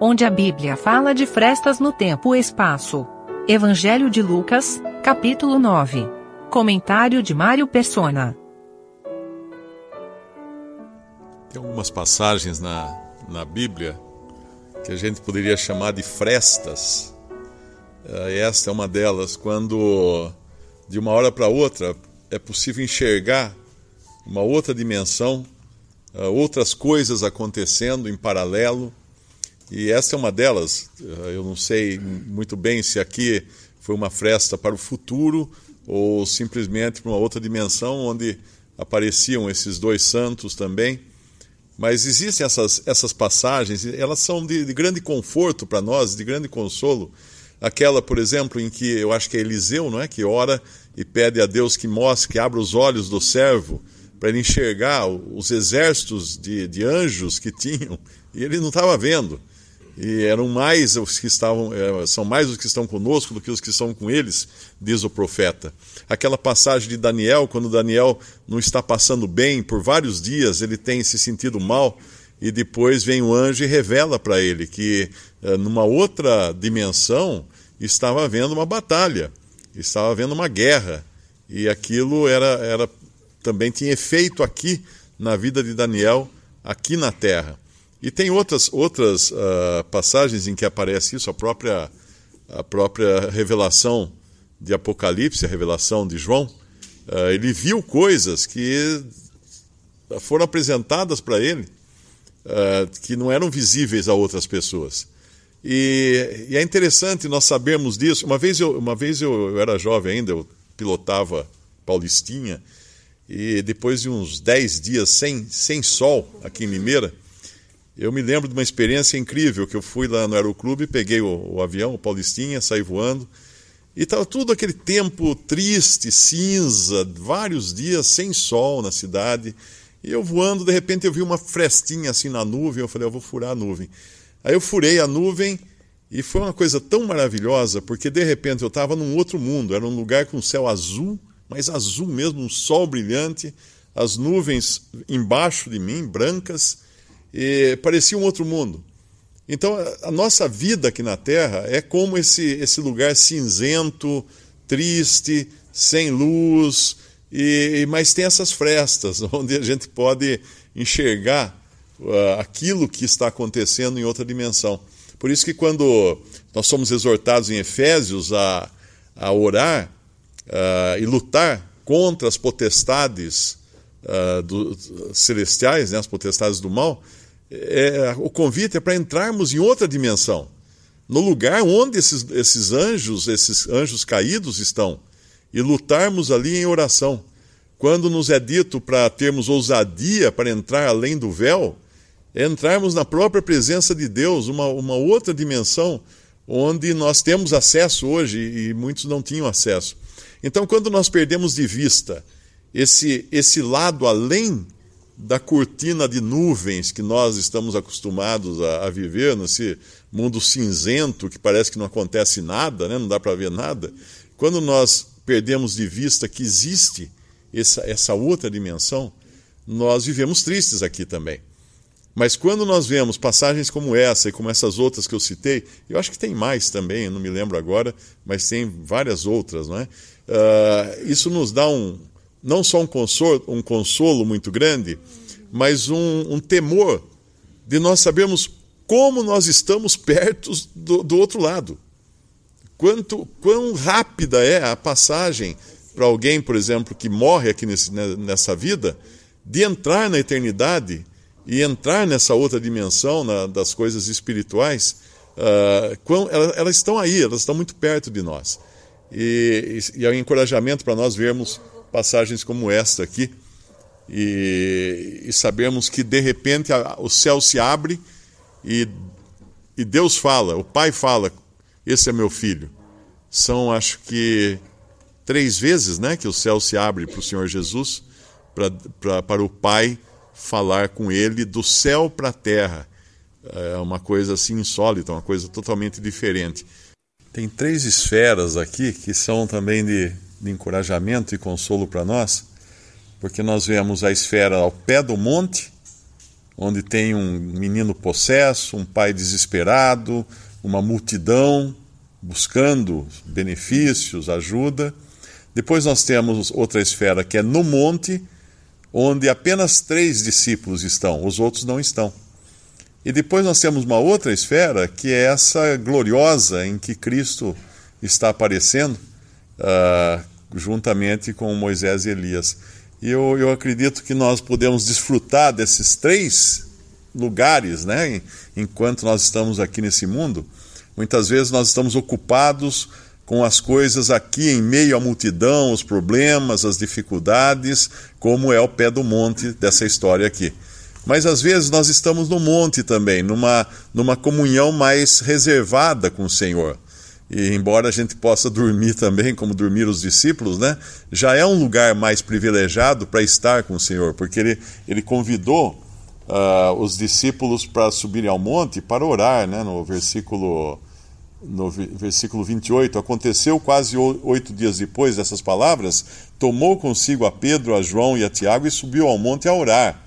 onde a Bíblia fala de frestas no tempo e espaço. Evangelho de Lucas, capítulo 9. Comentário de Mário Persona. Tem algumas passagens na, na Bíblia que a gente poderia chamar de frestas. Eh, esta é uma delas, quando de uma hora para outra é possível enxergar uma outra dimensão, eh, outras coisas acontecendo em paralelo. E esta é uma delas. Eh, eu não sei muito bem se aqui foi uma fresta para o futuro ou simplesmente para uma outra dimensão onde apareciam esses dois santos também. Mas existem essas, essas passagens, elas são de, de grande conforto para nós, de grande consolo. Aquela, por exemplo, em que eu acho que é Eliseu, não é? Que ora e pede a Deus que mostre, que abra os olhos do servo para ele enxergar os exércitos de, de anjos que tinham, e ele não estava vendo. E eram mais os que estavam, eh, são mais os que estão conosco do que os que estão com eles, diz o profeta. Aquela passagem de Daniel, quando Daniel não está passando bem por vários dias, ele tem se sentido mal, e depois vem o anjo e revela para ele que eh, numa outra dimensão estava havendo uma batalha, estava havendo uma guerra, e aquilo era, era também tinha efeito aqui na vida de Daniel, aqui na terra. E tem outras, outras uh, passagens em que aparece isso, a própria, a própria revelação de Apocalipse, a revelação de João. Uh, ele viu coisas que foram apresentadas para ele uh, que não eram visíveis a outras pessoas. E, e, é interessante nós sabermos disso. Uma vez, eu, uma vez eu, eu era jovem ainda, eu pilotava Paulistinha, e depois de uns 10 dias sem, sem sol aqui em Limeira, eu me lembro de uma experiência incrível que eu fui lá no aeroclube, peguei o, o avião, o Paulistinha, saí voando, e estava tudo aquele tempo triste, cinza, vários dias sem sol na cidade. E eu voando, de repente eu vi uma frestinha assim na nuvem, eu falei, eu vou furar a nuvem. Aí eu furei a nuvem e foi uma coisa tão maravilhosa, porque de repente eu estava num outro mundo, era um lugar com céu azul, mas azul mesmo, um sol brilhante, as nuvens embaixo de mim, brancas, e parecia um outro mundo. Então, a nossa vida aqui na Terra é como esse, esse lugar cinzento, triste, sem luz, e, mas tem essas frestas onde a gente pode enxergar uh, aquilo que está acontecendo em outra dimensão. Por isso que quando nós somos exortados em Efésios a, a orar uh, e lutar contra as potestades uh, do, celestiais, né, as potestades do mal, é, o convite é para entrarmos em outra dimensão, no lugar onde esses, esses anjos, esses anjos caídos estão, e lutarmos ali em oração. Quando nos é dito para termos ousadia para entrar além do véu, é entrarmos na própria presença de Deus, uma, uma outra dimensão onde nós temos acesso hoje e muitos não tinham acesso. Então, quando nós perdemos de vista esse, esse lado além da cortina de nuvens que nós estamos acostumados a, a, viver, nesse mundo cinzento que parece que não acontece nada, né? não dá para ver nada, quando nós perdemos de vista que existe essa, essa outra dimensão, nós vivemos tristes aqui também. Mas quando nós vemos passagens como essa e como essas outras que eu citei, eu acho que tem mais também, não me lembro agora, mas tem várias outras, não é? Uh, isso nos dá um, não só um consolo, um consolo muito grande, mas um, um temor de nós sabermos como nós estamos perto do, do outro lado. Quanto, quão rápida é a passagem para alguém, por exemplo, que morre aqui nesse, né, nessa vida, de entrar na eternidade e entrar nessa outra dimensão na, das coisas espirituais. Uh, quão, elas, elas, estão aí, elas estão muito perto de nós. E, e, e é um encorajamento para nós vermos passagens como esta aqui e, e sabemos que de repente a, o céu se abre e, e Deus fala, o Pai fala: Esse é meu filho. São, acho que, três vezes né, que o céu se abre para o Senhor Jesus, pra, pra, para o Pai falar com ele do céu para a terra. É uma coisa assim insólita, uma coisa totalmente diferente. Tem três esferas aqui que são também de, de encorajamento e consolo para nós, porque nós vemos a esfera ao pé do monte, onde tem um menino possesso, um pai desesperado, uma multidão buscando benefícios, ajuda. Depois nós temos outra esfera que é no monte, onde apenas três discípulos estão, os outros não estão. E depois nós temos uma outra esfera que é essa gloriosa em que Cristo está aparecendo, uh, juntamente com Moisés e Elias. E eu, eu acredito que nós podemos desfrutar desses três lugares, né, enquanto nós estamos aqui nesse mundo. Muitas vezes nós estamos ocupados com as coisas aqui em meio à multidão, os problemas, as dificuldades, como é o pé do monte dessa história aqui. Mas às vezes nós estamos no monte também, numa, numa comunhão mais reservada com o Senhor. E embora a gente possa dormir também, como dormir os discípulos, né? Já é um lugar mais privilegiado para estar com o Senhor, porque ele, ele convidou uh, os discípulos para subirem ao monte para orar, né? No versículo no versículo 28, aconteceu quase oito dias depois dessas palavras, tomou consigo a Pedro, a João e a Tiago e subiu ao monte a orar.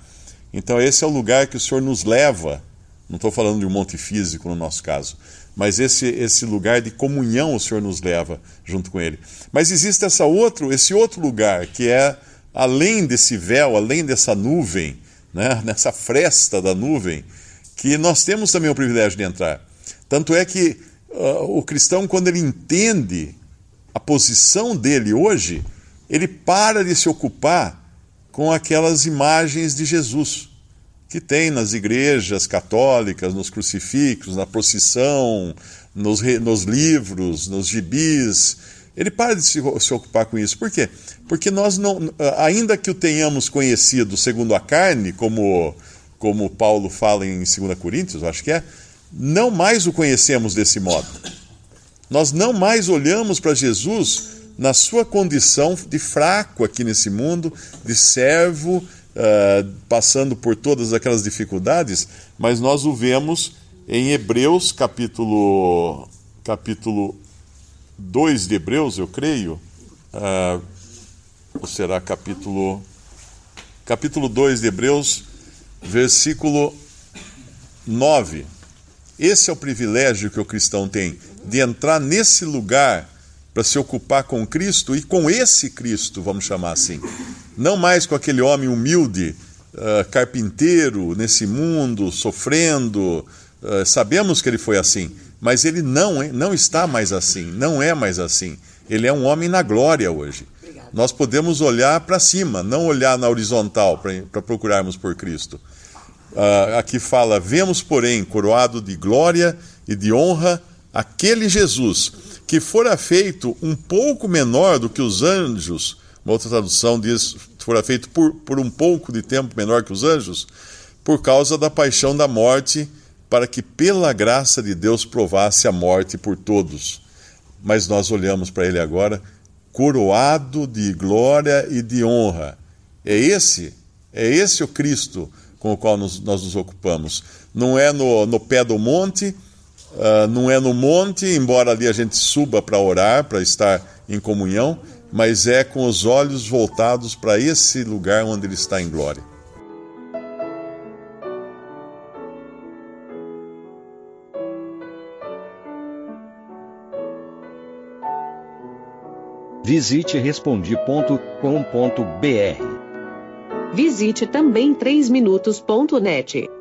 Então, esse é o lugar que o Senhor nos leva. Não estou falando de um monte físico no nosso caso, mas esse, esse lugar de comunhão o Senhor nos leva junto com Ele. Mas existe essa outro, esse outro lugar que é além desse véu, além dessa nuvem, né, nessa fresta da nuvem, que nós temos também o privilégio de entrar. Tanto é que uh, o cristão, quando ele entende a posição dele hoje, ele para de se ocupar com aquelas imagens de Jesus que tem nas igrejas católicas, nos crucifixos, na procissão, nos, nos livros, nos gibis. Ele para de se, se, ocupar com isso. Por quê? Porque nós não, ainda que o tenhamos conhecido segundo a carne, como, como Paulo fala em 2 Coríntios, acho que é, não mais o conhecemos desse modo. Nós não mais olhamos para Jesus na sua condição de fraco aqui nesse mundo, de servo, uh, passando por todas aquelas dificuldades, mas nós o vemos em Hebreus, capítulo, capítulo 2 de Hebreus, eu creio, uh, ou será capítulo, capítulo 2 de Hebreus, versículo 9. Esse é o privilégio que o cristão tem, de entrar nesse lugar para se ocupar com Cristo e com esse Cristo, vamos chamar assim. Não mais com aquele homem humilde, uh, carpinteiro nesse mundo, sofrendo. Uh, sabemos que ele foi assim, mas ele não, não está mais assim, não é mais assim. Ele é um homem na glória hoje. Obrigado. Nós podemos olhar para cima, não olhar na horizontal para procurarmos por Cristo. Uh, aqui fala: Vemos, porém, coroado de glória e de honra aquele Jesus que fora feito um pouco menor do que os anjos. Uma outra tradução diz: fora feito por, por um pouco de tempo menor que os anjos, por causa da paixão da morte, para que pela graça de Deus provasse a morte por todos. Mas nós olhamos para ele agora, coroado de glória e de honra. É esse, é esse o Cristo com o qual nos, nós nos ocupamos. Não é no, no pé do monte, uh, não é no monte, embora ali a gente suba para orar, para estar em comunhão, mas é com os olhos voltados para esse lugar onde Ele está em glória. Visite respondi.com.br Visite também 3minutos.net.